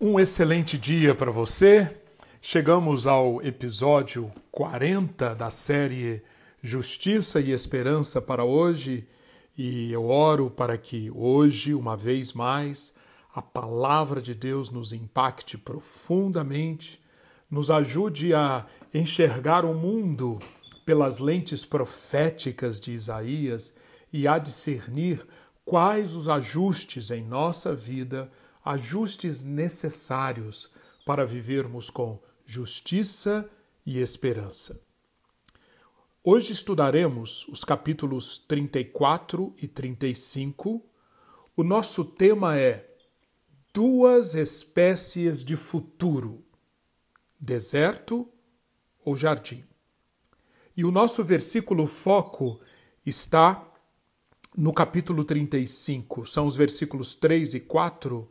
Um excelente dia para você. Chegamos ao episódio 40 da série Justiça e Esperança para hoje, e eu oro para que hoje, uma vez mais, a palavra de Deus nos impacte profundamente, nos ajude a enxergar o mundo pelas lentes proféticas de Isaías e a discernir quais os ajustes em nossa vida ajustes necessários para vivermos com justiça e esperança. Hoje estudaremos os capítulos 34 e 35. O nosso tema é Duas espécies de futuro: deserto ou jardim. E o nosso versículo foco está no capítulo 35, são os versículos 3 e 4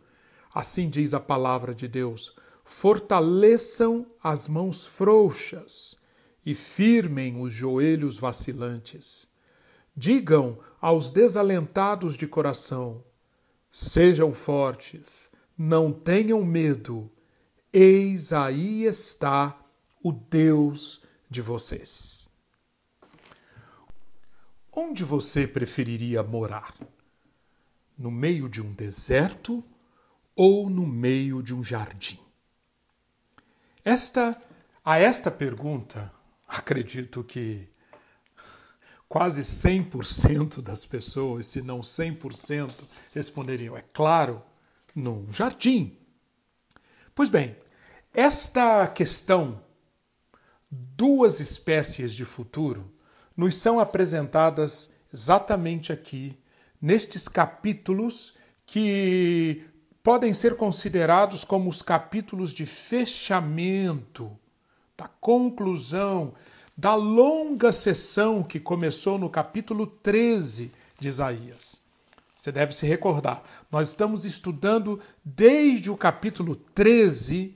Assim diz a palavra de Deus: fortaleçam as mãos frouxas e firmem os joelhos vacilantes. Digam aos desalentados de coração: sejam fortes, não tenham medo, eis aí está o Deus de vocês. Onde você preferiria morar? No meio de um deserto ou no meio de um jardim? Esta, a esta pergunta, acredito que quase 100% das pessoas, se não 100%, responderiam: é claro, num jardim. Pois bem, esta questão, duas espécies de futuro, nos são apresentadas exatamente aqui, nestes capítulos que podem ser considerados como os capítulos de fechamento, da conclusão da longa sessão que começou no capítulo 13 de Isaías. Você deve se recordar, nós estamos estudando desde o capítulo 13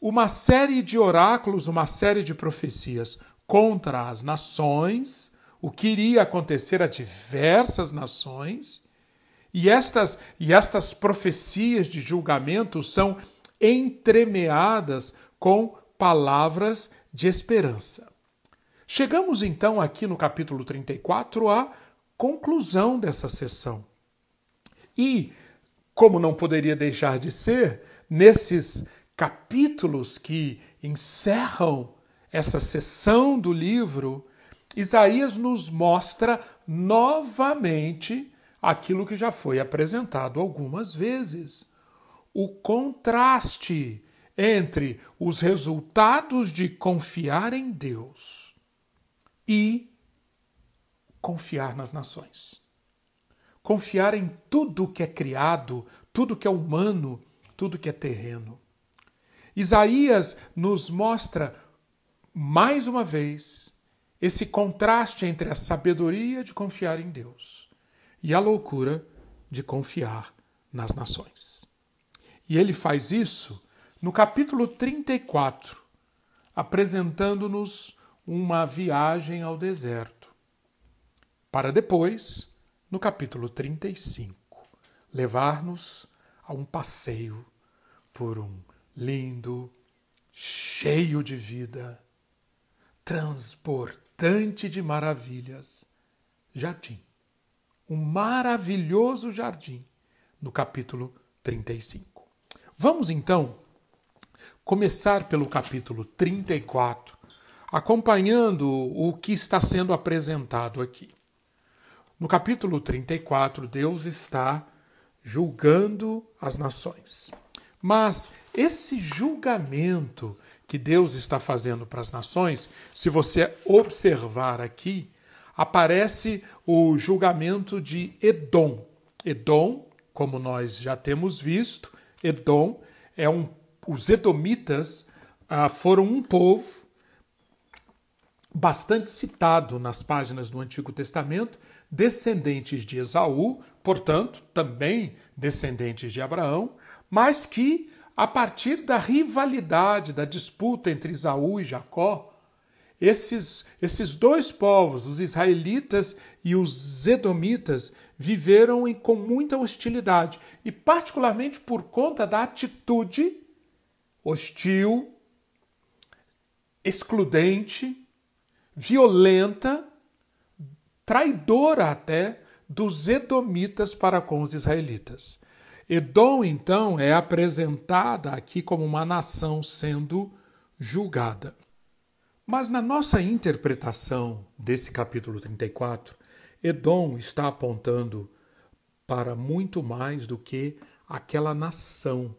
uma série de oráculos, uma série de profecias contra as nações, o que iria acontecer a diversas nações e estas, e estas profecias de julgamento são entremeadas com palavras de esperança. Chegamos então aqui no capítulo 34 à conclusão dessa sessão. E, como não poderia deixar de ser, nesses capítulos que encerram essa sessão do livro, Isaías nos mostra novamente aquilo que já foi apresentado algumas vezes. O contraste entre os resultados de confiar em Deus e confiar nas nações. Confiar em tudo que é criado, tudo que é humano, tudo que é terreno. Isaías nos mostra mais uma vez esse contraste entre a sabedoria de confiar em Deus e a loucura de confiar nas nações. E ele faz isso no capítulo 34, apresentando-nos uma viagem ao deserto, para depois, no capítulo 35, levar-nos a um passeio por um lindo, cheio de vida, transportante de maravilhas jardim um maravilhoso jardim, no capítulo 35. Vamos então começar pelo capítulo 34, acompanhando o que está sendo apresentado aqui. No capítulo 34, Deus está julgando as nações. Mas esse julgamento que Deus está fazendo para as nações, se você observar aqui, aparece o julgamento de Edom. Edom, como nós já temos visto, Edom é um. Os Edomitas ah, foram um povo bastante citado nas páginas do Antigo Testamento, descendentes de Esaú, portanto, também descendentes de Abraão, mas que, a partir da rivalidade, da disputa entre Esaú e Jacó, esses, esses dois povos, os israelitas e os edomitas, viveram em, com muita hostilidade, e particularmente por conta da atitude hostil, excludente, violenta, traidora até dos edomitas para com os israelitas. Edom, então, é apresentada aqui como uma nação sendo julgada. Mas na nossa interpretação desse capítulo 34, Edom está apontando para muito mais do que aquela nação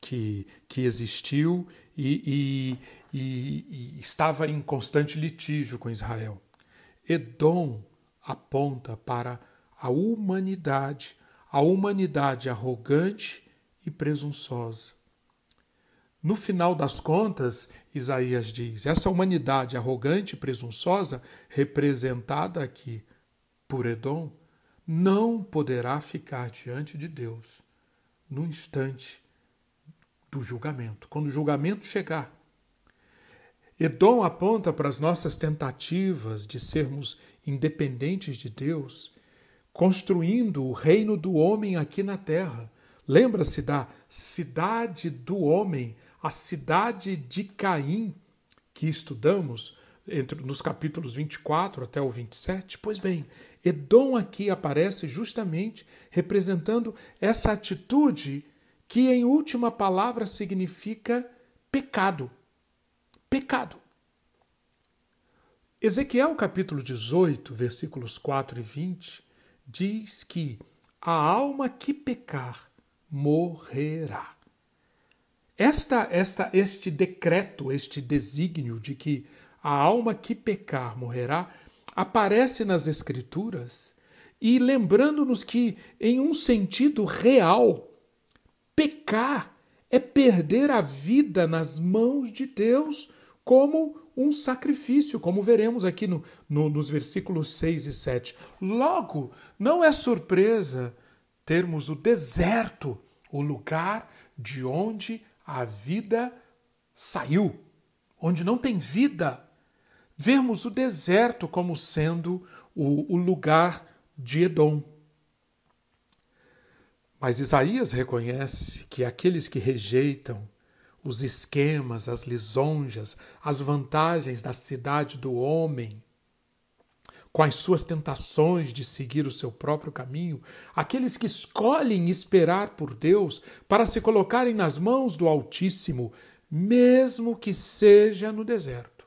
que, que existiu e, e, e, e estava em constante litígio com Israel. Edom aponta para a humanidade, a humanidade arrogante e presunçosa. No final das contas, Isaías diz: essa humanidade arrogante e presunçosa, representada aqui por Edom, não poderá ficar diante de Deus no instante do julgamento, quando o julgamento chegar. Edom aponta para as nossas tentativas de sermos independentes de Deus, construindo o reino do homem aqui na terra. Lembra-se da cidade do homem, a cidade de Caim, que estudamos entre, nos capítulos 24 até o 27? Pois bem, Edom aqui aparece justamente representando essa atitude que, em última palavra, significa pecado. Pecado. Ezequiel capítulo 18, versículos 4 e 20, diz que a alma que pecar morrerá. Esta, esta, este decreto, este desígnio de que a alma que pecar morrerá, aparece nas Escrituras e lembrando-nos que, em um sentido real, pecar é perder a vida nas mãos de Deus como um sacrifício, como veremos aqui no, no, nos versículos 6 e 7. Logo, não é surpresa termos o deserto, o lugar de onde a vida saiu, onde não tem vida vermos o deserto como sendo o, o lugar de Edom. Mas Isaías reconhece que aqueles que rejeitam os esquemas, as lisonjas, as vantagens da cidade do homem, com as suas tentações de seguir o seu próprio caminho, aqueles que escolhem esperar por Deus para se colocarem nas mãos do Altíssimo, mesmo que seja no deserto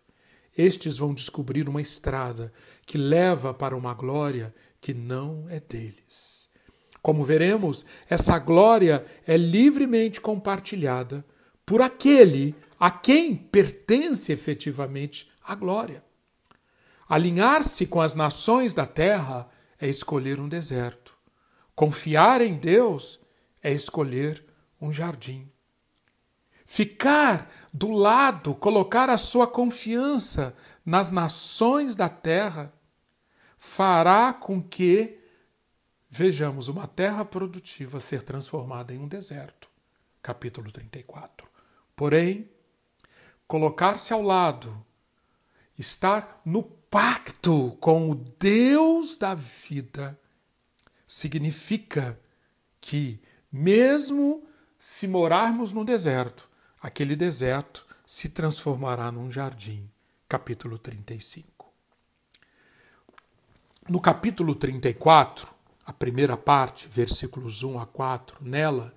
estes vão descobrir uma estrada que leva para uma glória que não é deles. Como veremos, essa glória é livremente compartilhada por aquele a quem pertence efetivamente a glória. Alinhar-se com as nações da terra é escolher um deserto. Confiar em Deus é escolher um jardim. Ficar do lado, colocar a sua confiança nas nações da terra, fará com que vejamos uma terra produtiva ser transformada em um deserto. Capítulo 34. Porém, colocar-se ao lado, estar no pacto com o Deus da vida, significa que, mesmo se morarmos no deserto, aquele deserto se transformará num jardim. Capítulo 35. No capítulo 34, a primeira parte, versículos 1 a 4, nela,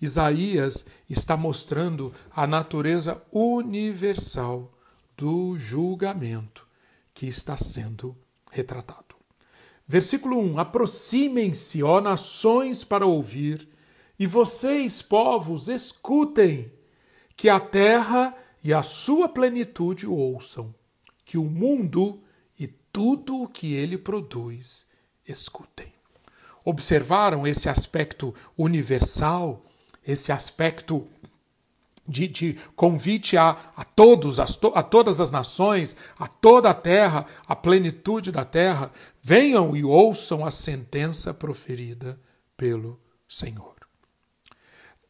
Isaías está mostrando a natureza universal do julgamento que está sendo retratado. Versículo 1: Aproximem-se, ó nações, para ouvir, e vocês, povos, escutem que a terra e a sua plenitude ouçam, que o mundo e tudo o que ele produz escutem. Observaram esse aspecto universal, esse aspecto de, de convite a, a todos, a, a todas as nações, a toda a terra, a plenitude da terra, venham e ouçam a sentença proferida pelo Senhor.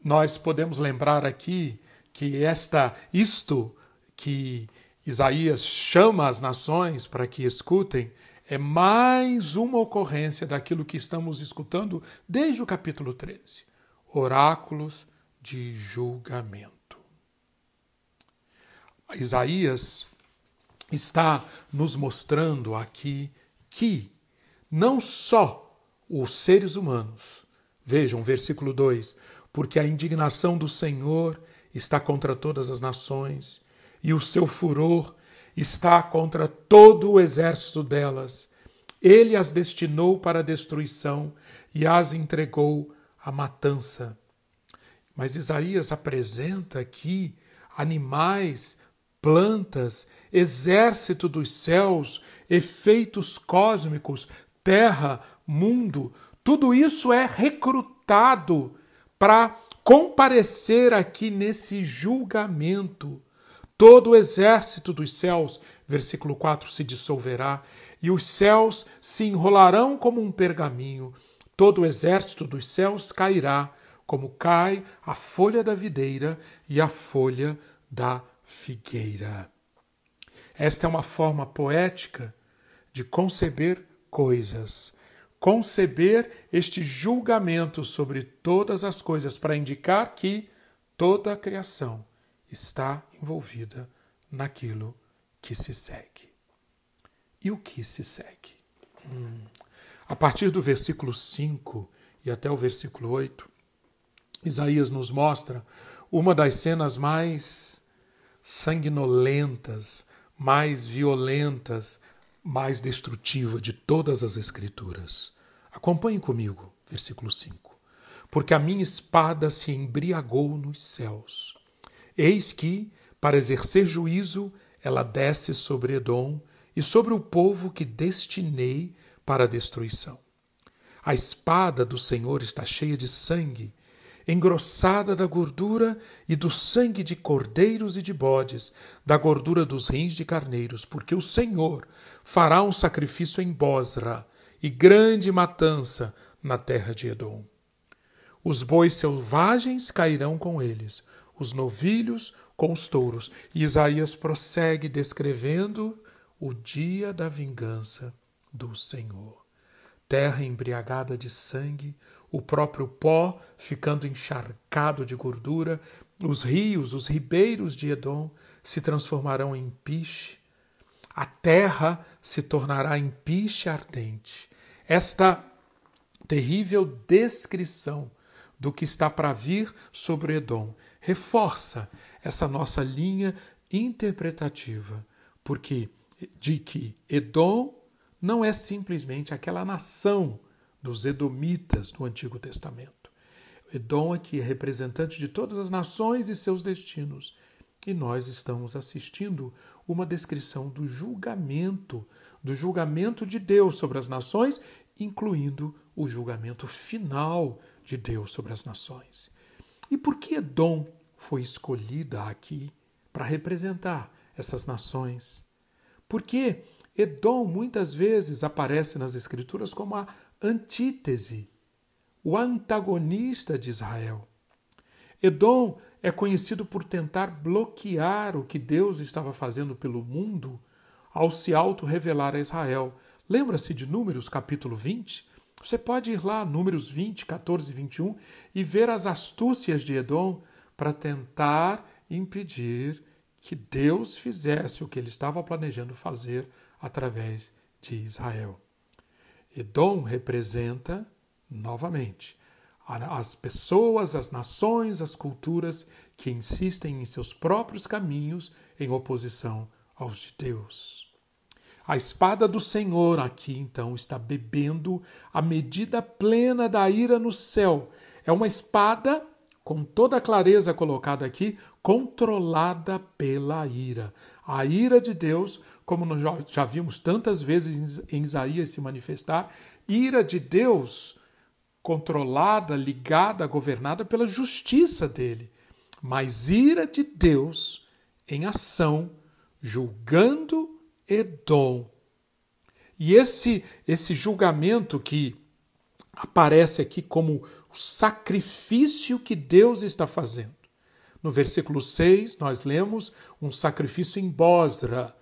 Nós podemos lembrar aqui que esta isto que Isaías chama as nações para que escutem, é mais uma ocorrência daquilo que estamos escutando desde o capítulo 13 oráculos de julgamento. Isaías está nos mostrando aqui que não só os seres humanos, vejam, versículo 2: porque a indignação do Senhor está contra todas as nações, e o seu furor está contra todo o exército delas. Ele as destinou para a destruição e as entregou à matança. Mas Isaías apresenta aqui animais, plantas, exército dos céus, efeitos cósmicos, terra, mundo, tudo isso é recrutado para comparecer aqui nesse julgamento. Todo o exército dos céus, versículo 4, se dissolverá, e os céus se enrolarão como um pergaminho. Todo o exército dos céus cairá, como cai a folha da videira e a folha da figueira. Esta é uma forma poética de conceber coisas, conceber este julgamento sobre todas as coisas para indicar que toda a criação está envolvida naquilo que se segue. E o que se segue? Hum. A partir do versículo 5 e até o versículo 8, Isaías nos mostra uma das cenas mais sanguinolentas, mais violentas, mais destrutiva de todas as Escrituras. Acompanhe comigo, versículo 5. Porque a minha espada se embriagou nos céus. Eis que, para exercer juízo, ela desce sobre Edom e sobre o povo que destinei para a destruição. A espada do Senhor está cheia de sangue, engrossada da gordura e do sangue de cordeiros e de bodes, da gordura dos rins de carneiros, porque o Senhor fará um sacrifício em Bosra e grande matança na terra de Edom. Os bois selvagens cairão com eles, os novilhos com os touros. E Isaías prossegue descrevendo o dia da vingança do Senhor. Terra embriagada de sangue, o próprio pó ficando encharcado de gordura, os rios, os ribeiros de Edom se transformarão em piche, a terra se tornará em piche ardente. Esta terrível descrição do que está para vir sobre Edom reforça essa nossa linha interpretativa, porque de que Edom não é simplesmente aquela nação dos Edomitas do Antigo Testamento. Edom aqui é representante de todas as nações e seus destinos. E nós estamos assistindo uma descrição do julgamento, do julgamento de Deus sobre as nações, incluindo o julgamento final de Deus sobre as nações. E por que Edom foi escolhida aqui para representar essas nações? Porque Edom muitas vezes aparece nas Escrituras como a antítese, o antagonista de Israel. Edom é conhecido por tentar bloquear o que Deus estava fazendo pelo mundo ao se auto-revelar a Israel. Lembra-se de Números capítulo 20? Você pode ir lá, Números 20, 14 e 21, e ver as astúcias de Edom para tentar impedir que Deus fizesse o que ele estava planejando fazer através de Israel. Edom representa, novamente, as pessoas, as nações, as culturas que insistem em seus próprios caminhos em oposição aos de Deus. A espada do Senhor aqui então está bebendo a medida plena da ira no céu. É uma espada, com toda a clareza colocada aqui, controlada pela ira. A ira de Deus como nós já vimos tantas vezes em Isaías se manifestar, ira de Deus controlada, ligada, governada pela justiça dele, mas ira de Deus em ação, julgando Edom. E esse esse julgamento que aparece aqui como o sacrifício que Deus está fazendo No versículo 6, nós lemos um sacrifício em Bosra.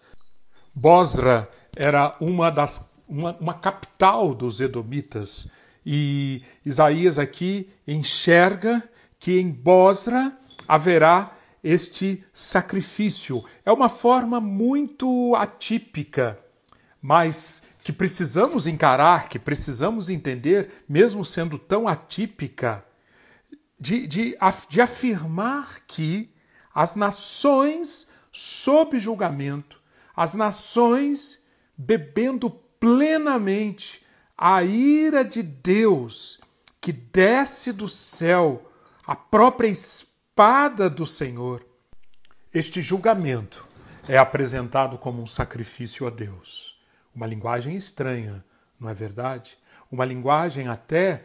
Bosra era uma das uma, uma capital dos edomitas. E Isaías aqui enxerga que em Bosra haverá este sacrifício. É uma forma muito atípica, mas que precisamos encarar, que precisamos entender, mesmo sendo tão atípica, de, de, de afirmar que as nações sob julgamento, as nações bebendo plenamente a ira de Deus que desce do céu, a própria espada do Senhor. Este julgamento é apresentado como um sacrifício a Deus. Uma linguagem estranha, não é verdade? Uma linguagem até,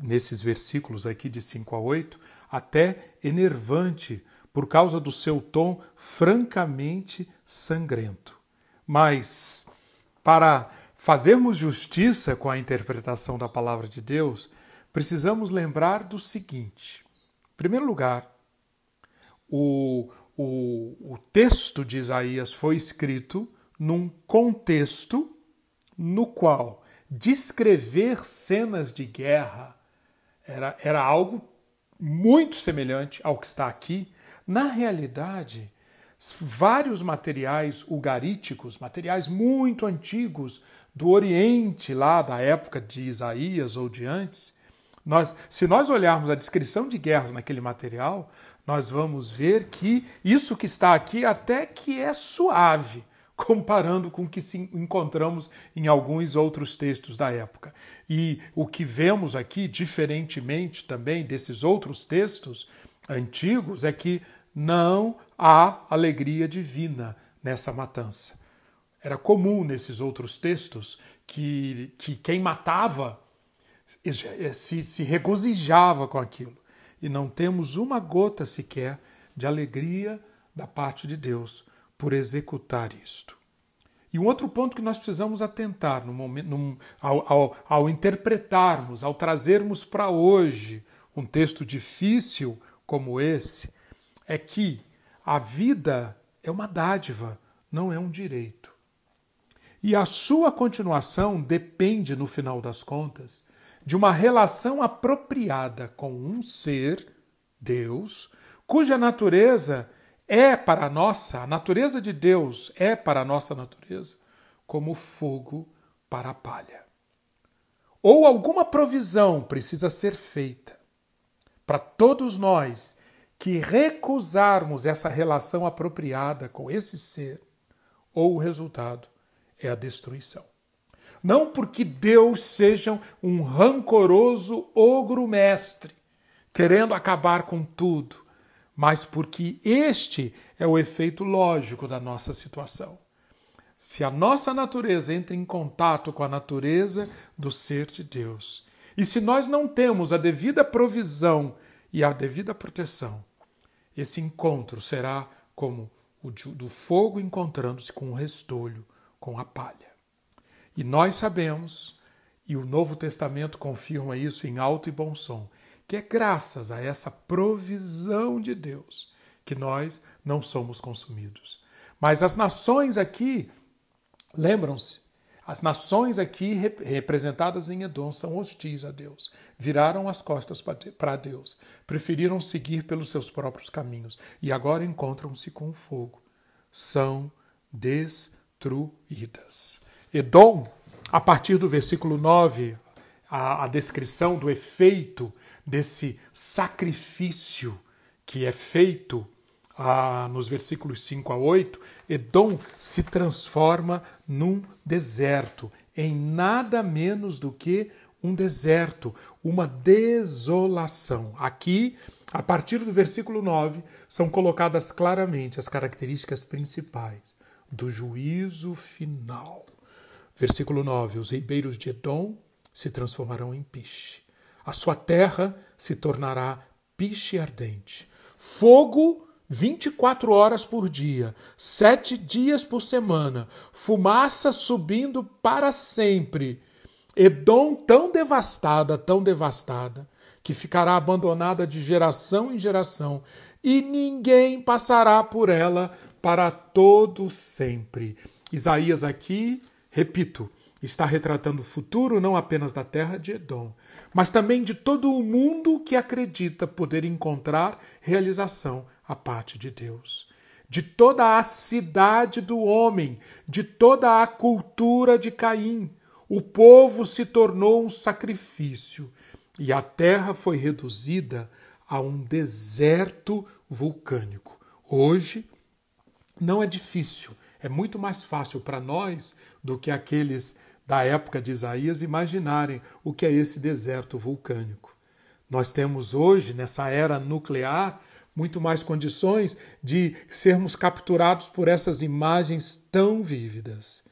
nesses versículos aqui de 5 a 8, até enervante, por causa do seu tom francamente sangrento. Mas, para fazermos justiça com a interpretação da palavra de Deus, precisamos lembrar do seguinte: em primeiro lugar, o, o, o texto de Isaías foi escrito num contexto no qual descrever cenas de guerra era, era algo muito semelhante ao que está aqui. Na realidade, vários materiais ugaríticos, materiais muito antigos do Oriente, lá da época de Isaías ou de antes, nós, se nós olharmos a descrição de guerras naquele material, nós vamos ver que isso que está aqui até que é suave, comparando com o que encontramos em alguns outros textos da época. E o que vemos aqui, diferentemente também desses outros textos antigos, é que não há alegria divina nessa matança. Era comum nesses outros textos que, que quem matava se, se regozijava com aquilo. E não temos uma gota sequer de alegria da parte de Deus por executar isto. E um outro ponto que nós precisamos atentar no momento, num, ao, ao, ao interpretarmos, ao trazermos para hoje um texto difícil como esse, é que a vida é uma dádiva, não é um direito. E a sua continuação depende, no final das contas, de uma relação apropriada com um ser, Deus, cuja natureza é para a nossa, a natureza de Deus é para a nossa natureza, como fogo para a palha. Ou alguma provisão precisa ser feita para todos nós que recusarmos essa relação apropriada com esse ser, ou o resultado é a destruição. Não porque Deus seja um rancoroso ogro mestre, querendo acabar com tudo, mas porque este é o efeito lógico da nossa situação. Se a nossa natureza entra em contato com a natureza do ser de Deus, e se nós não temos a devida provisão e a devida proteção, esse encontro será como o do fogo encontrando-se com o restolho, com a palha. E nós sabemos, e o Novo Testamento confirma isso em alto e bom som, que é graças a essa provisão de Deus que nós não somos consumidos. Mas as nações aqui, lembram-se, as nações aqui representadas em Edom são hostis a Deus, viraram as costas para Deus, preferiram seguir pelos seus próprios caminhos e agora encontram-se com o fogo. São destruídas. Edom, a partir do versículo 9, a, a descrição do efeito desse sacrifício que é feito nos versículos 5 a 8, Edom se transforma num deserto, em nada menos do que um deserto, uma desolação. Aqui, a partir do versículo 9, são colocadas claramente as características principais do juízo final. Versículo 9: Os ribeiros de Edom se transformarão em piche. A sua terra se tornará piche ardente. Fogo 24 horas por dia, sete dias por semana, fumaça subindo para sempre. Edom tão devastada, tão devastada, que ficará abandonada de geração em geração, e ninguém passará por ela para todo sempre. Isaías aqui, repito, está retratando o futuro não apenas da terra de Edom, mas também de todo o mundo que acredita poder encontrar realização à parte de Deus. De toda a cidade do homem, de toda a cultura de Caim, o povo se tornou um sacrifício e a terra foi reduzida a um deserto vulcânico. Hoje não é difícil, é muito mais fácil para nós do que aqueles da época de Isaías imaginarem o que é esse deserto vulcânico. Nós temos hoje, nessa era nuclear, muito mais condições de sermos capturados por essas imagens tão vívidas,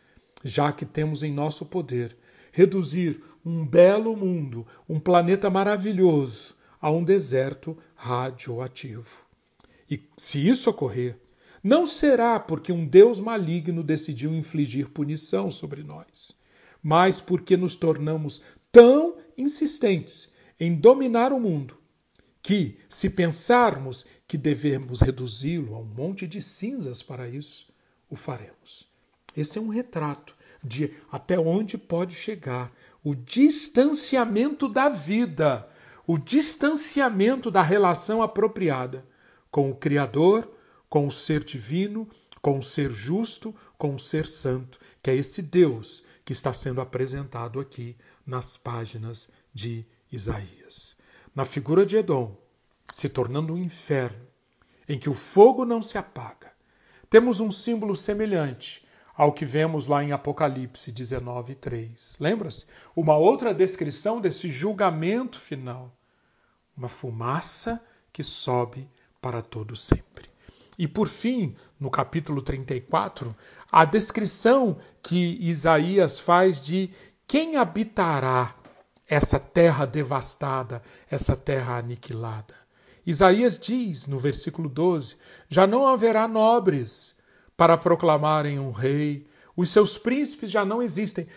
já que temos em nosso poder reduzir um belo mundo, um planeta maravilhoso, a um deserto radioativo. E se isso ocorrer, não será porque um Deus maligno decidiu infligir punição sobre nós, mas porque nos tornamos tão insistentes em dominar o mundo que, se pensarmos que devemos reduzi-lo a um monte de cinzas para isso, o faremos. Esse é um retrato de até onde pode chegar o distanciamento da vida, o distanciamento da relação apropriada com o Criador, com o ser divino, com o ser justo, com o ser santo, que é esse Deus que está sendo apresentado aqui nas páginas de Isaías. Na figura de Edom, se tornando um inferno, em que o fogo não se apaga, temos um símbolo semelhante ao que vemos lá em Apocalipse 19, 3. Lembra-se? Uma outra descrição desse julgamento final. Uma fumaça que sobe para todo sempre. E por fim, no capítulo 34, a descrição que Isaías faz de quem habitará essa terra devastada, essa terra aniquilada. Isaías diz no versículo 12: Já não haverá nobres, para proclamarem um rei. Os seus príncipes já não existem.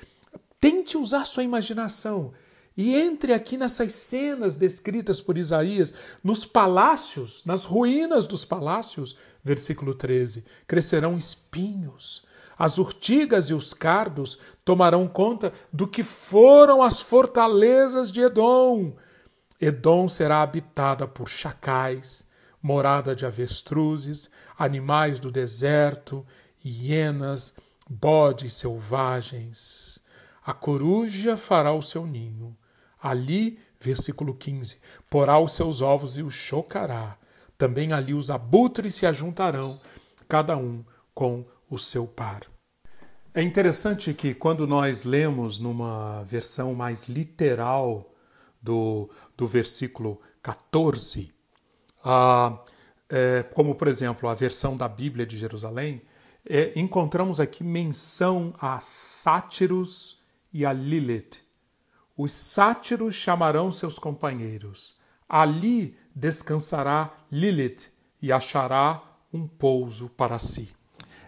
Tente usar sua imaginação e entre aqui nessas cenas descritas por Isaías, nos palácios, nas ruínas dos palácios, versículo 13: crescerão espinhos, as urtigas e os cardos tomarão conta do que foram as fortalezas de Edom. Edom será habitada por chacais, morada de avestruzes, animais do deserto, hienas, bodes selvagens. A coruja fará o seu ninho. Ali, versículo 15, porá os seus ovos e os chocará. Também ali os abutres se ajuntarão, cada um com o seu par. É interessante que quando nós lemos numa versão mais literal do, do versículo 14, ah, é, como por exemplo a versão da Bíblia de Jerusalém, é, encontramos aqui menção a sátiros e a Lilith. Os sátiros chamarão seus companheiros. Ali descansará Lilith e achará um pouso para si.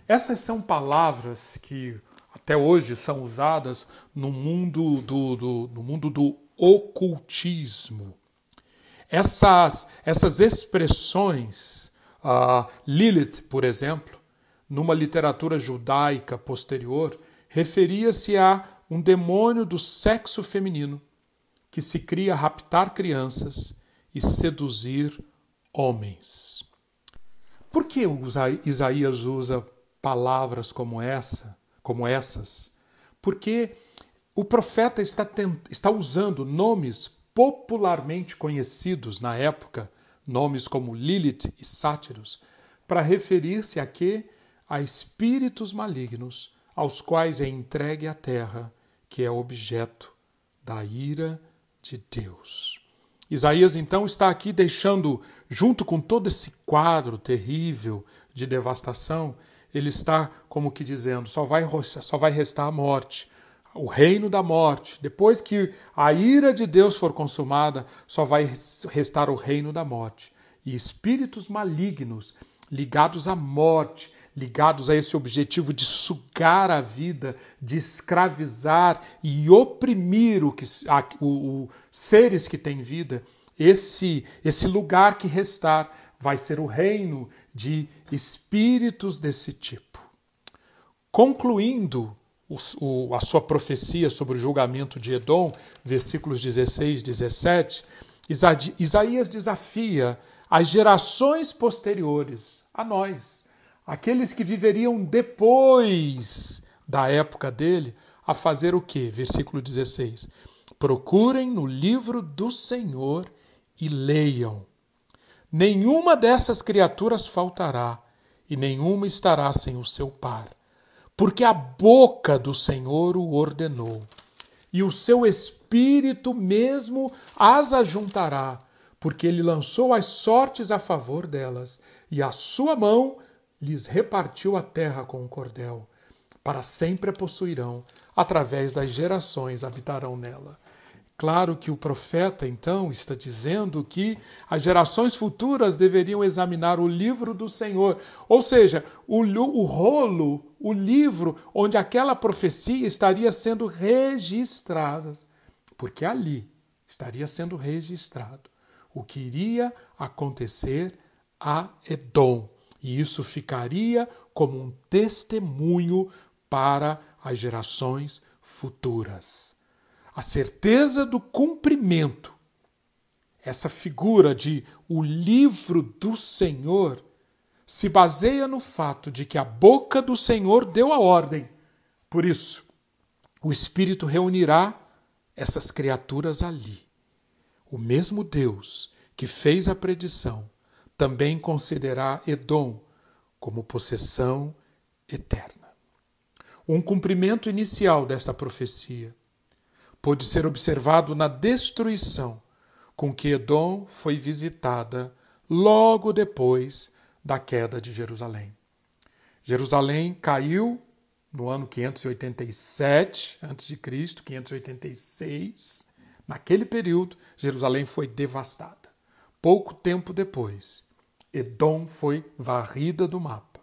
Essas são palavras que até hoje são usadas no mundo do, do no mundo do ocultismo. Essas, essas expressões, uh, Lilith, por exemplo, numa literatura judaica posterior, referia-se a um demônio do sexo feminino que se cria raptar crianças e seduzir homens. Por que Isaías usa palavras como essa, como essas? Porque o profeta está, está usando nomes popularmente conhecidos na época, nomes como Lilith e Sátiros, para referir-se a quê? A espíritos malignos aos quais é entregue a terra, que é objeto da ira de Deus. Isaías então está aqui deixando, junto com todo esse quadro terrível de devastação, ele está como que dizendo: só vai, só vai restar a morte, o reino da morte. Depois que a ira de Deus for consumada, só vai restar o reino da morte. E espíritos malignos ligados à morte, ligados a esse objetivo de sugar a vida, de escravizar e oprimir o que, o, o, seres que têm vida, esse, esse lugar que restar vai ser o reino de espíritos desse tipo. Concluindo o, a sua profecia sobre o julgamento de Edom, versículos 16 e 17, Isaías desafia as gerações posteriores a nós, aqueles que viveriam depois da época dele, a fazer o que? Versículo 16: Procurem no livro do Senhor e leiam. Nenhuma dessas criaturas faltará, e nenhuma estará sem o seu par, porque a boca do Senhor o ordenou, e o seu espírito mesmo as ajuntará, porque ele lançou as sortes a favor delas, e a sua mão lhes repartiu a terra com o cordel. Para sempre a possuirão, através das gerações habitarão nela. Claro que o profeta, então, está dizendo que as gerações futuras deveriam examinar o livro do Senhor, ou seja, o, o rolo, o livro onde aquela profecia estaria sendo registrada, porque ali estaria sendo registrado o que iria acontecer a Edom, e isso ficaria como um testemunho para as gerações futuras a certeza do cumprimento. Essa figura de o livro do Senhor se baseia no fato de que a boca do Senhor deu a ordem. Por isso, o Espírito reunirá essas criaturas ali. O mesmo Deus que fez a predição também concederá Edom como possessão eterna. Um cumprimento inicial desta profecia pôde ser observado na destruição com que Edom foi visitada logo depois da queda de Jerusalém. Jerusalém caiu no ano 587 a.C., 586. Naquele período, Jerusalém foi devastada. Pouco tempo depois, Edom foi varrida do mapa.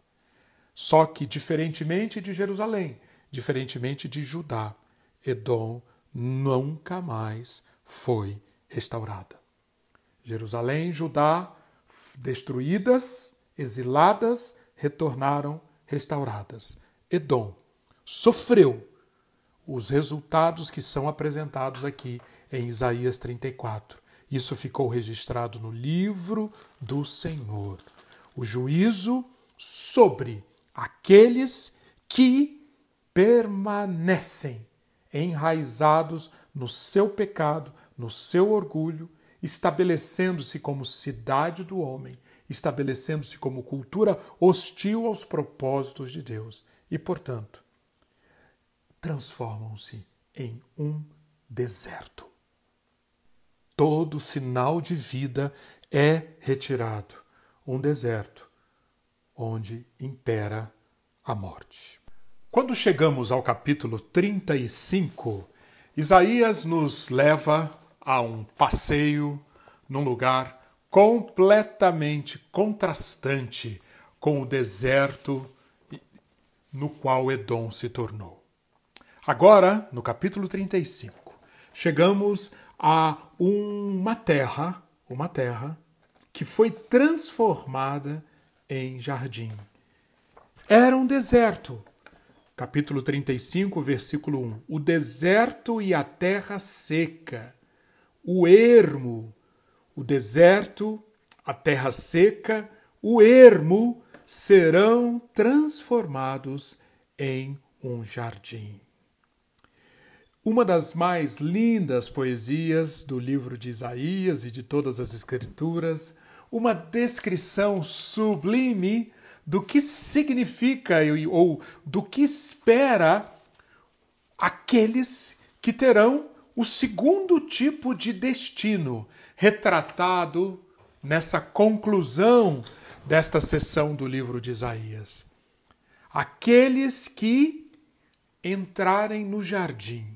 Só que, diferentemente de Jerusalém, diferentemente de Judá, Edom nunca mais foi restaurada. Jerusalém e Judá, destruídas, exiladas, retornaram restauradas. Edom sofreu os resultados que são apresentados aqui em Isaías 34. Isso ficou registrado no livro do Senhor. O juízo sobre aqueles que permanecem enraizados no seu pecado, no seu orgulho, estabelecendo-se como cidade do homem, estabelecendo-se como cultura hostil aos propósitos de Deus e, portanto, transformam-se em um deserto. Todo sinal de vida é retirado, um deserto onde impera a morte. Quando chegamos ao capítulo 35, Isaías nos leva a um passeio num lugar completamente contrastante com o deserto no qual Edom se tornou. Agora, no capítulo 35, chegamos a uma terra, uma terra que foi transformada em jardim. Era um deserto, capítulo 35, versículo 1. O deserto e a terra seca, o ermo, o deserto, a terra seca, o ermo serão transformados em um jardim. Uma das mais lindas poesias do livro de Isaías e de todas as Escrituras, uma descrição sublime do que significa ou do que espera aqueles que terão o segundo tipo de destino retratado nessa conclusão desta sessão do livro de Isaías. Aqueles que entrarem no jardim.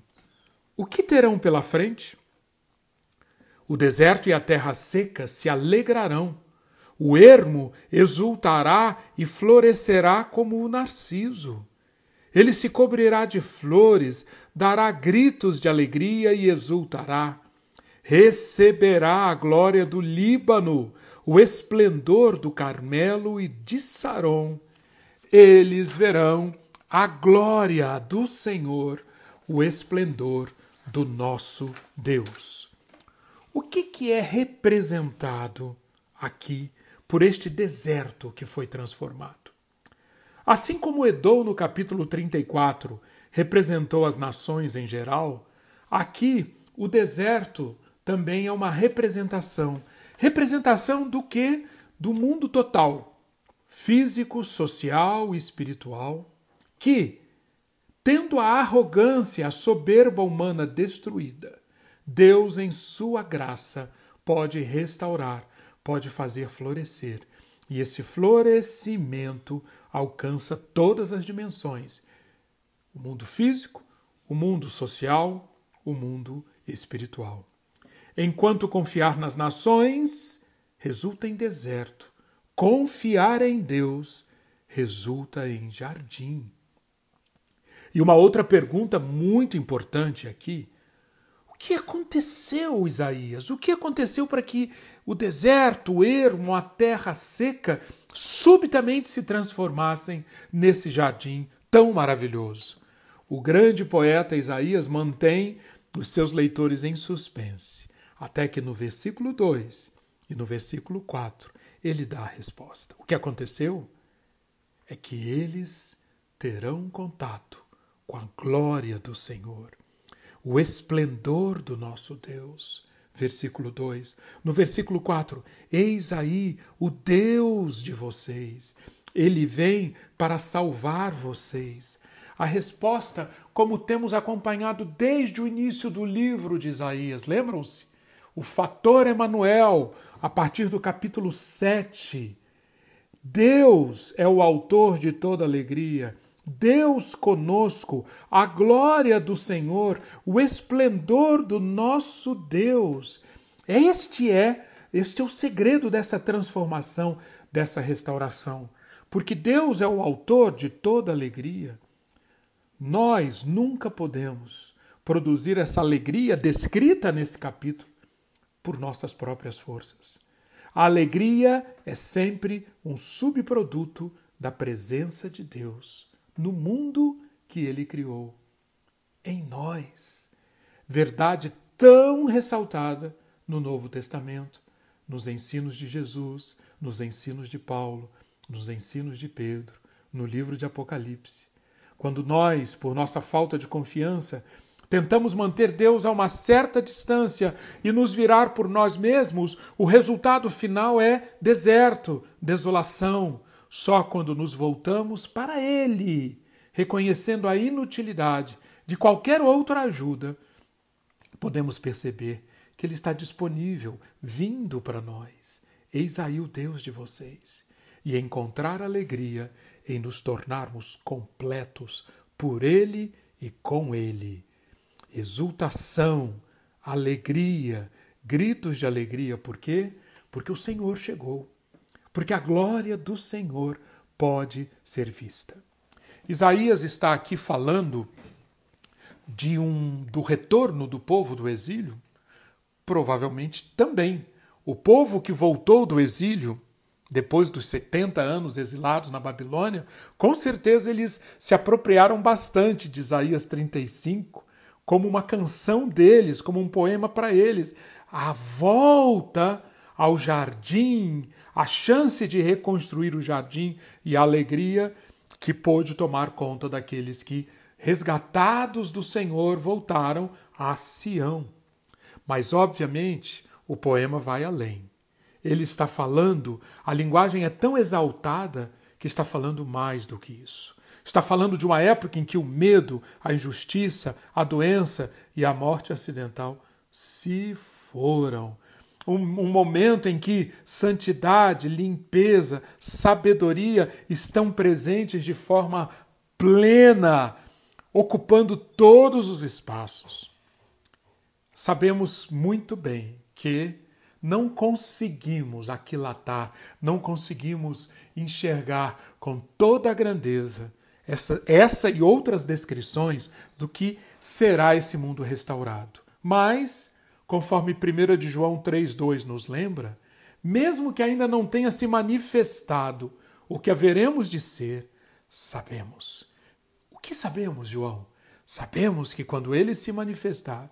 O que terão pela frente? O deserto e a terra seca se alegrarão o ermo exultará e florescerá como o narciso. Ele se cobrirá de flores, dará gritos de alegria e exultará. Receberá a glória do Líbano, o esplendor do Carmelo e de Saron, eles verão a glória do Senhor, o esplendor do nosso Deus. O que, que é representado aqui por este deserto que foi transformado? Assim como Edom, no capítulo 34, representou as nações em geral, aqui o deserto também é uma representação. Representação do que? Do mundo total, físico, social e espiritual, que, tendo a arrogância, a soberba humana destruída, Deus, em sua graça, pode restaurar, pode fazer florescer. E esse florescimento alcança todas as dimensões: o mundo físico, o mundo social, o mundo espiritual. Enquanto confiar nas nações resulta em deserto, confiar em Deus resulta em jardim. E uma outra pergunta muito importante aqui: o que aconteceu, Isaías? O que aconteceu para que o deserto, o ermo, a terra seca subitamente se transformassem nesse jardim tão maravilhoso? O grande poeta Isaías mantém os seus leitores em suspense, até que no versículo 2 e no versículo 4 ele dá a resposta. O que aconteceu é que eles terão contato com a glória do Senhor, o esplendor do nosso Deus. Versículo 2. No versículo 4, eis aí o Deus de vocês. Ele vem para salvar vocês. A resposta, como temos acompanhado desde o início do livro de Isaías, lembram-se? O fator Emanuel, a partir do capítulo 7. Deus é o autor de toda alegria. Deus conosco, a glória do Senhor, o esplendor do nosso Deus. Este é, este é o segredo dessa transformação, dessa restauração. Porque Deus é o autor de toda alegria. Nós nunca podemos produzir essa alegria descrita nesse capítulo por nossas próprias forças. A alegria é sempre um subproduto da presença de Deus no mundo que ele criou. Em nós. Verdade tão ressaltada no Novo Testamento, nos ensinos de Jesus, nos ensinos de Paulo, nos ensinos de Pedro, no livro de Apocalipse. Quando nós, por nossa falta de confiança, tentamos manter Deus a uma certa distância e nos virar por nós mesmos, o resultado final é deserto, desolação. Só quando nos voltamos para Ele, reconhecendo a inutilidade de qualquer outra ajuda, podemos perceber que Ele está disponível, vindo para nós. Eis aí o Deus de vocês. E encontrar alegria em nos tornarmos completos por Ele e com Ele. Exultação, alegria, gritos de alegria, por quê? Porque o Senhor chegou, porque a glória do Senhor pode ser vista. Isaías está aqui falando de um do retorno do povo do exílio, provavelmente também o povo que voltou do exílio depois dos 70 anos exilados na Babilônia, com certeza eles se apropriaram bastante de Isaías 35 como uma canção deles, como um poema para eles. A volta ao jardim, a chance de reconstruir o jardim e a alegria que pôde tomar conta daqueles que, resgatados do Senhor, voltaram a Sião. Mas, obviamente, o poema vai além ele está falando, a linguagem é tão exaltada que está falando mais do que isso. Está falando de uma época em que o medo, a injustiça, a doença e a morte acidental se foram. Um, um, momento em que santidade, limpeza, sabedoria estão presentes de forma plena, ocupando todos os espaços. Sabemos muito bem que não conseguimos aquilatar, não conseguimos enxergar com toda a grandeza essa, essa e outras descrições do que será esse mundo restaurado. Mas, conforme 1 de João 3,2 nos lembra, mesmo que ainda não tenha se manifestado o que haveremos de ser, sabemos. O que sabemos, João? Sabemos que quando ele se manifestar,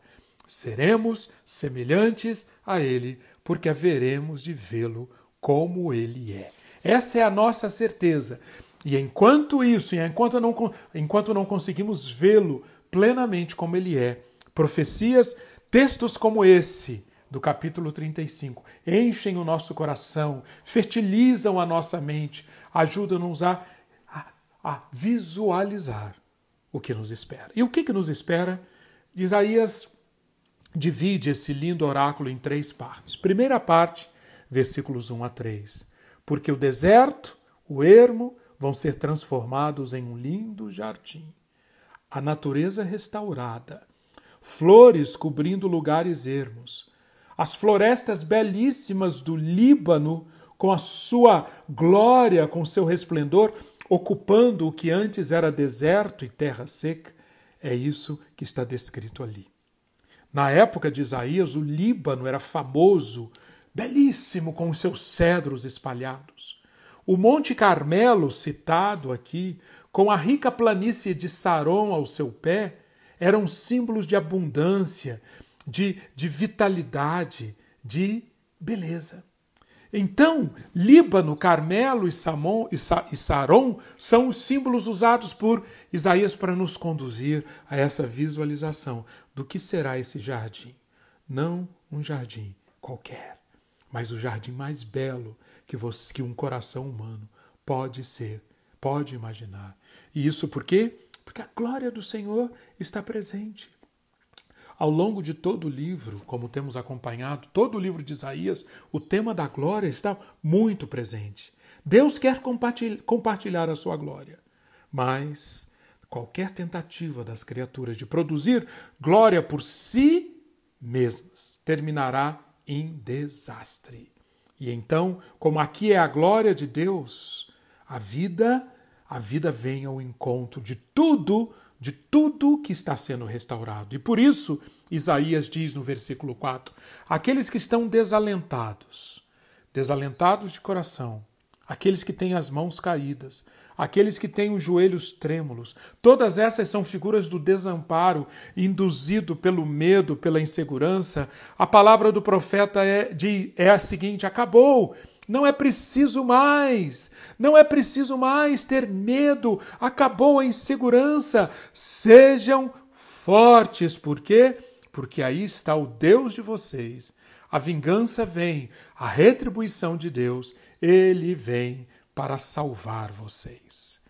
seremos semelhantes a ele, porque haveremos de vê-lo como ele é. Essa é a nossa certeza. E enquanto isso, enquanto não, enquanto não conseguimos vê-lo plenamente como ele é, profecias, textos como esse, do capítulo 35, enchem o nosso coração, fertilizam a nossa mente, ajudam-nos a, a, a, visualizar o que nos espera. E o que, que nos espera? Isaías divide esse lindo oráculo em três partes. Primeira parte, versículos 1 a 3. Porque o deserto, o ermo, vão ser transformados em um lindo jardim. A natureza restaurada, flores cobrindo lugares ermos, as florestas belíssimas do Líbano, com a sua glória, com seu resplendor, ocupando o que antes era deserto e terra seca. É isso que está descrito ali. Na época de Isaías, o Líbano era famoso, belíssimo, com os seus cedros espalhados. O Monte Carmelo, citado aqui, com a rica planície de Saron ao seu pé, eram símbolos de abundância, de, de vitalidade, de beleza. Então, Líbano, Carmelo e, Samon, e, Sa, e Saron são os símbolos usados por Isaías para nos conduzir a essa visualização do que será esse jardim. Não um jardim qualquer, mas o jardim mais belo que, você, que um coração humano pode ser, pode imaginar. E isso por quê? Porque a glória do Senhor está presente. Ao longo de todo o livro, como temos acompanhado, todo o livro de Isaías, o tema da glória está muito presente. Deus quer compartilhar a sua glória, mas qualquer tentativa das criaturas de produzir glória por si mesmas terminará em desastre. E então, como aqui é a glória de Deus, a vida, a vida vem ao encontro de tudo de tudo que está sendo restaurado. E por isso, Isaías diz no versículo 4: aqueles que estão desalentados, desalentados de coração, aqueles que têm as mãos caídas, aqueles que têm os joelhos trêmulos, todas essas são figuras do desamparo induzido pelo medo, pela insegurança. A palavra do profeta é, de, é a seguinte: acabou, não é preciso mais, não é preciso mais ter medo, acabou a insegurança. Sejam fortes, por quê? Porque aí está o Deus de vocês. A vingança vem, a retribuição de Deus, ele vem para salvar vocês.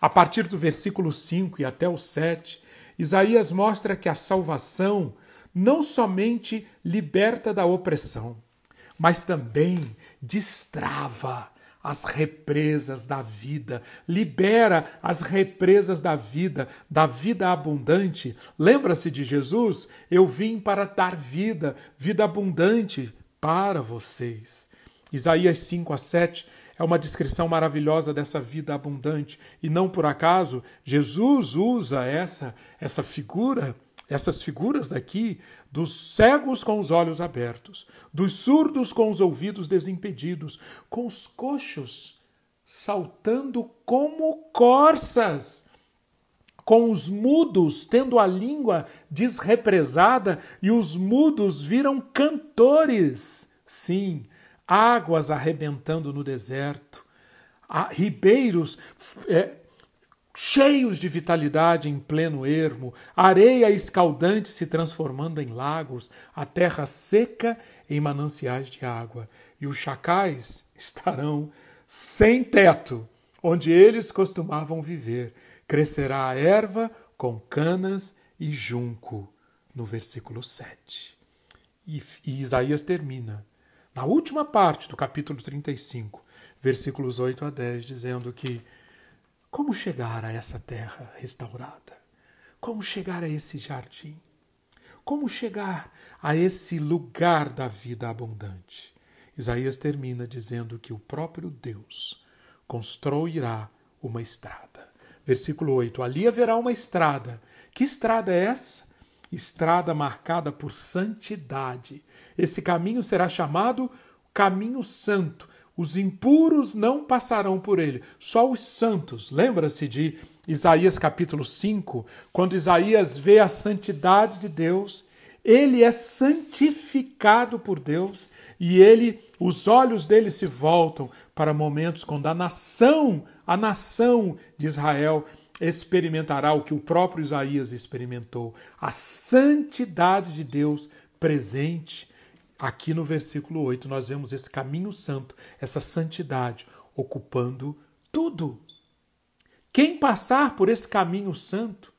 A partir do versículo 5 e até o 7, Isaías mostra que a salvação não somente liberta da opressão, mas também destrava as represas da vida, libera as represas da vida, da vida abundante. Lembra-se de Jesus? Eu vim para dar vida, vida abundante para vocês. Isaías 5 a 7 é uma descrição maravilhosa dessa vida abundante e não por acaso Jesus usa essa essa figura essas figuras daqui dos cegos com os olhos abertos, dos surdos com os ouvidos desimpedidos, com os coxos saltando como corças, com os mudos tendo a língua desrepresada e os mudos viram cantores. Sim, águas arrebentando no deserto, ribeiros é, cheios de vitalidade em pleno ermo, areia escaldante se transformando em lagos, a terra seca em mananciais de água, e os chacais estarão sem teto, onde eles costumavam viver. Crescerá a erva com canas e junco, no versículo 7. E, e Isaías termina, na última parte do capítulo 35, versículos 8 a 10, dizendo que como chegar a essa terra restaurada? Como chegar a esse jardim? Como chegar a esse lugar da vida abundante? Isaías termina dizendo que o próprio Deus construirá uma estrada. Versículo 8: Ali haverá uma estrada. Que estrada é essa? Estrada marcada por santidade. Esse caminho será chamado caminho santo. Os impuros não passarão por ele, só os santos. Lembra-se de Isaías capítulo 5, quando Isaías vê a santidade de Deus, ele é santificado por Deus e ele, os olhos dele se voltam para momentos quando a nação, a nação de Israel experimentará o que o próprio Isaías experimentou, a santidade de Deus presente. Aqui no versículo 8 nós vemos esse caminho santo, essa santidade ocupando tudo. Quem passar por esse caminho santo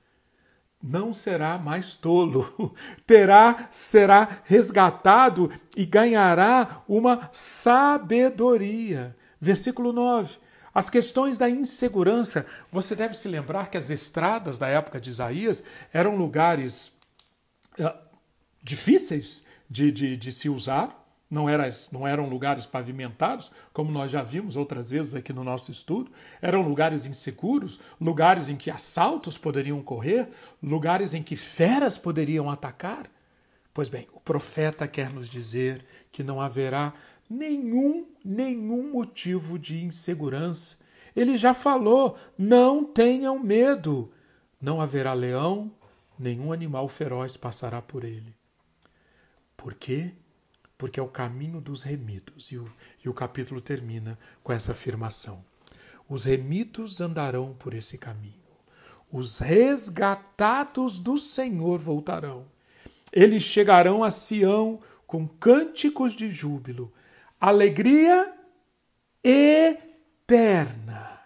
não será mais tolo, terá, será resgatado e ganhará uma sabedoria. Versículo 9. As questões da insegurança, você deve se lembrar que as estradas da época de Isaías eram lugares uh, difíceis de, de, de se usar, não, era, não eram lugares pavimentados, como nós já vimos outras vezes aqui no nosso estudo, eram lugares inseguros, lugares em que assaltos poderiam ocorrer, lugares em que feras poderiam atacar. Pois bem, o profeta quer nos dizer que não haverá nenhum, nenhum motivo de insegurança. Ele já falou: não tenham medo. Não haverá leão, nenhum animal feroz passará por ele. Por quê? porque é o caminho dos remidos. E o, e o capítulo termina com essa afirmação: Os remidos andarão por esse caminho, os resgatados do Senhor voltarão. Eles chegarão a Sião com cânticos de júbilo, alegria eterna.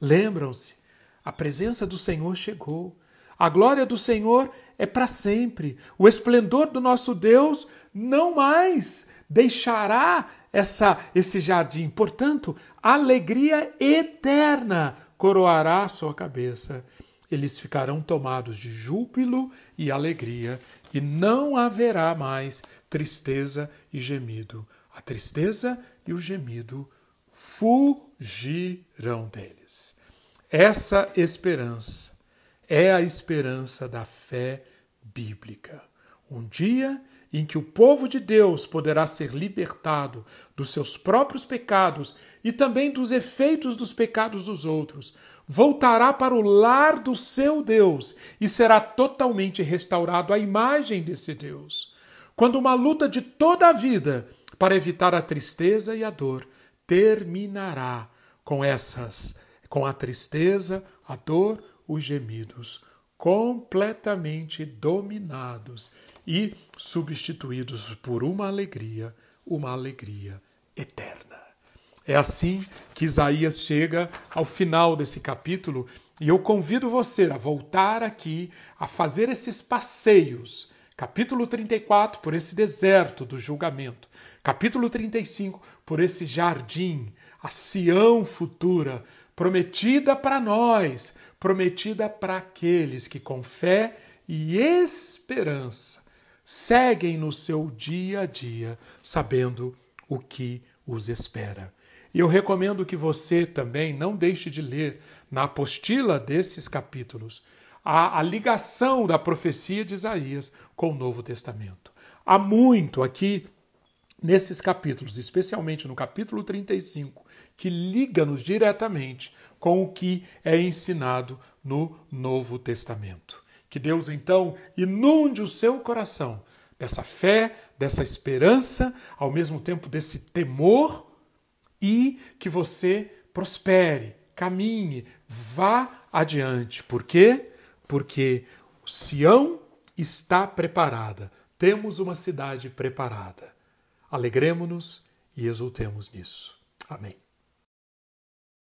Lembram-se, a presença do Senhor chegou. A glória do Senhor é para sempre. O esplendor do nosso Deus não mais deixará essa, esse jardim. Portanto, alegria eterna coroará sua cabeça. Eles ficarão tomados de júbilo e alegria, e não haverá mais tristeza e gemido. A tristeza e o gemido fugirão deles. Essa esperança é a esperança da fé bíblica. Um dia em que o povo de Deus poderá ser libertado dos seus próprios pecados e também dos efeitos dos pecados dos outros, voltará para o lar do seu Deus e será totalmente restaurado à imagem desse Deus. Quando uma luta de toda a vida para evitar a tristeza e a dor terminará com essas, com a tristeza, a dor, os gemidos completamente dominados e substituídos por uma alegria, uma alegria eterna. É assim que Isaías chega ao final desse capítulo e eu convido você a voltar aqui a fazer esses passeios. Capítulo 34 por esse deserto do julgamento. Capítulo 35 por esse jardim, a Sião futura, prometida para nós, prometida para aqueles que com fé e esperança seguem no seu dia a dia, sabendo o que os espera. E eu recomendo que você também não deixe de ler na apostila desses capítulos a, a ligação da profecia de Isaías com o Novo Testamento. Há muito aqui nesses capítulos, especialmente no capítulo 35, que liga-nos diretamente com o que é ensinado no Novo Testamento. Que Deus então inunde o seu coração dessa fé, dessa esperança, ao mesmo tempo desse temor e que você prospere, caminhe, vá adiante. Por quê? Porque Sião está preparada. Temos uma cidade preparada. Alegremos-nos e exultemos nisso. Amém.